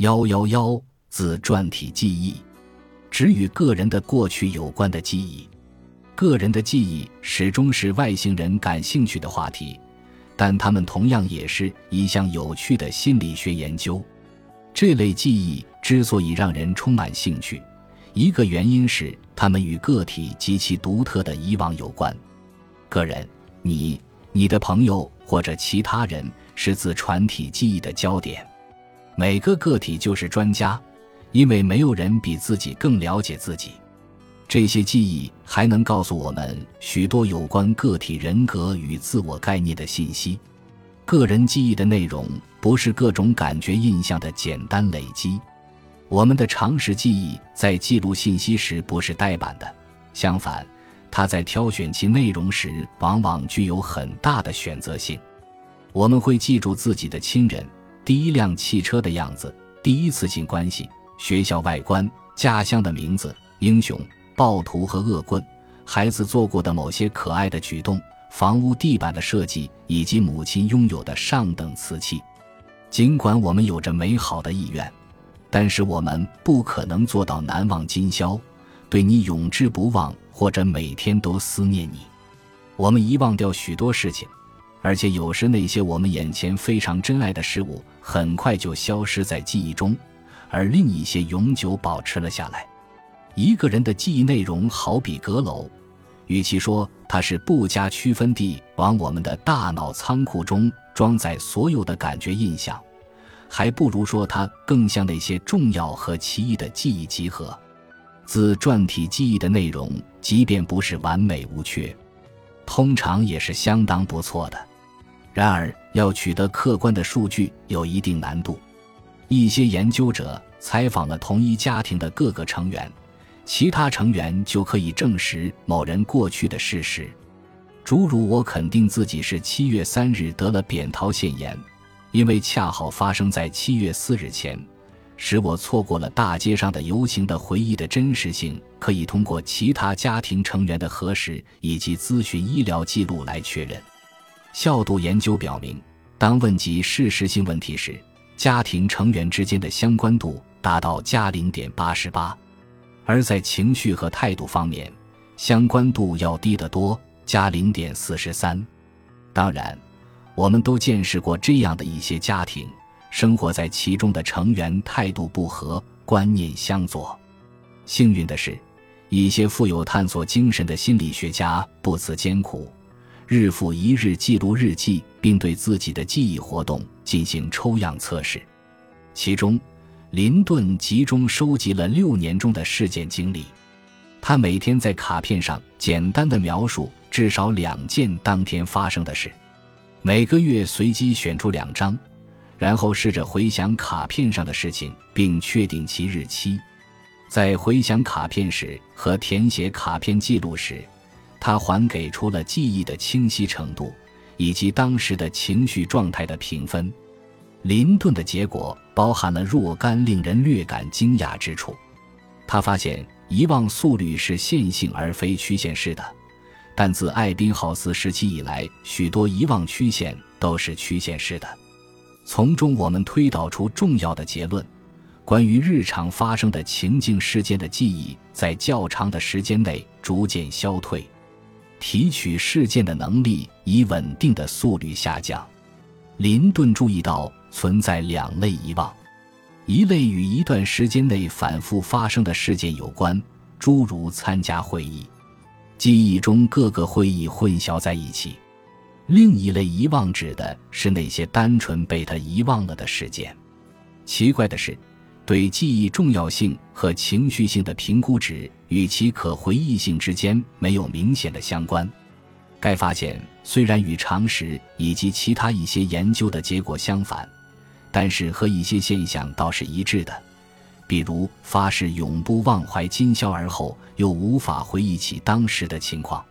幺幺幺自传体记忆，只与个人的过去有关的记忆。个人的记忆始终是外星人感兴趣的话题，但他们同样也是一项有趣的心理学研究。这类记忆之所以让人充满兴趣，一个原因是他们与个体及其独特的以往有关。个人，你、你的朋友或者其他人是自传体记忆的焦点。每个个体就是专家，因为没有人比自己更了解自己。这些记忆还能告诉我们许多有关个体人格与自我概念的信息。个人记忆的内容不是各种感觉印象的简单累积。我们的常识记忆在记录信息时不是呆板的，相反，它在挑选其内容时往往具有很大的选择性。我们会记住自己的亲人、第一辆汽车的样子、第一次性关系、学校外观、家乡的名字、英雄、暴徒和恶棍、孩子做过的某些可爱的举动。房屋地板的设计以及母亲拥有的上等瓷器，尽管我们有着美好的意愿，但是我们不可能做到难忘今宵，对你永志不忘，或者每天都思念你。我们遗忘掉许多事情，而且有时那些我们眼前非常珍爱的事物很快就消失在记忆中，而另一些永久保持了下来。一个人的记忆内容好比阁楼。与其说它是不加区分地往我们的大脑仓库中装载所有的感觉印象，还不如说它更像那些重要和奇异的记忆集合。自传体记忆的内容，即便不是完美无缺，通常也是相当不错的。然而，要取得客观的数据有一定难度。一些研究者采访了同一家庭的各个成员。其他成员就可以证实某人过去的事实，诸如我肯定自己是七月三日得了扁桃腺炎，因为恰好发生在七月四日前，使我错过了大街上的游行的回忆的真实性，可以通过其他家庭成员的核实以及咨询医疗记录来确认。效度研究表明，当问及事实性问题时，家庭成员之间的相关度达到加零点八十八。而在情绪和态度方面，相关度要低得多，加零点四十三。当然，我们都见识过这样的一些家庭，生活在其中的成员态度不合，观念相左。幸运的是，一些富有探索精神的心理学家不辞艰苦，日复一日记录日记，并对自己的记忆活动进行抽样测试，其中。林顿集中收集了六年中的事件经历，他每天在卡片上简单的描述至少两件当天发生的事，每个月随机选出两张，然后试着回想卡片上的事情，并确定其日期。在回想卡片时和填写卡片记录时，他还给出了记忆的清晰程度以及当时的情绪状态的评分。林顿的结果包含了若干令人略感惊讶之处。他发现遗忘速率是线性而非曲线式的，但自艾宾浩斯时期以来，许多遗忘曲线都是曲线式的。从中我们推导出重要的结论：关于日常发生的情境事件的记忆，在较长的时间内逐渐消退，提取事件的能力以稳定的速率下降。林顿注意到。存在两类遗忘，一类与一段时间内反复发生的事件有关，诸如参加会议，记忆中各个会议混淆在一起；另一类遗忘指的是那些单纯被他遗忘了的事件。奇怪的是，对记忆重要性和情绪性的评估值与其可回忆性之间没有明显的相关。该发现虽然与常识以及其他一些研究的结果相反。但是和一些现象倒是一致的，比如发誓永不忘怀今宵而后又无法回忆起当时的情况。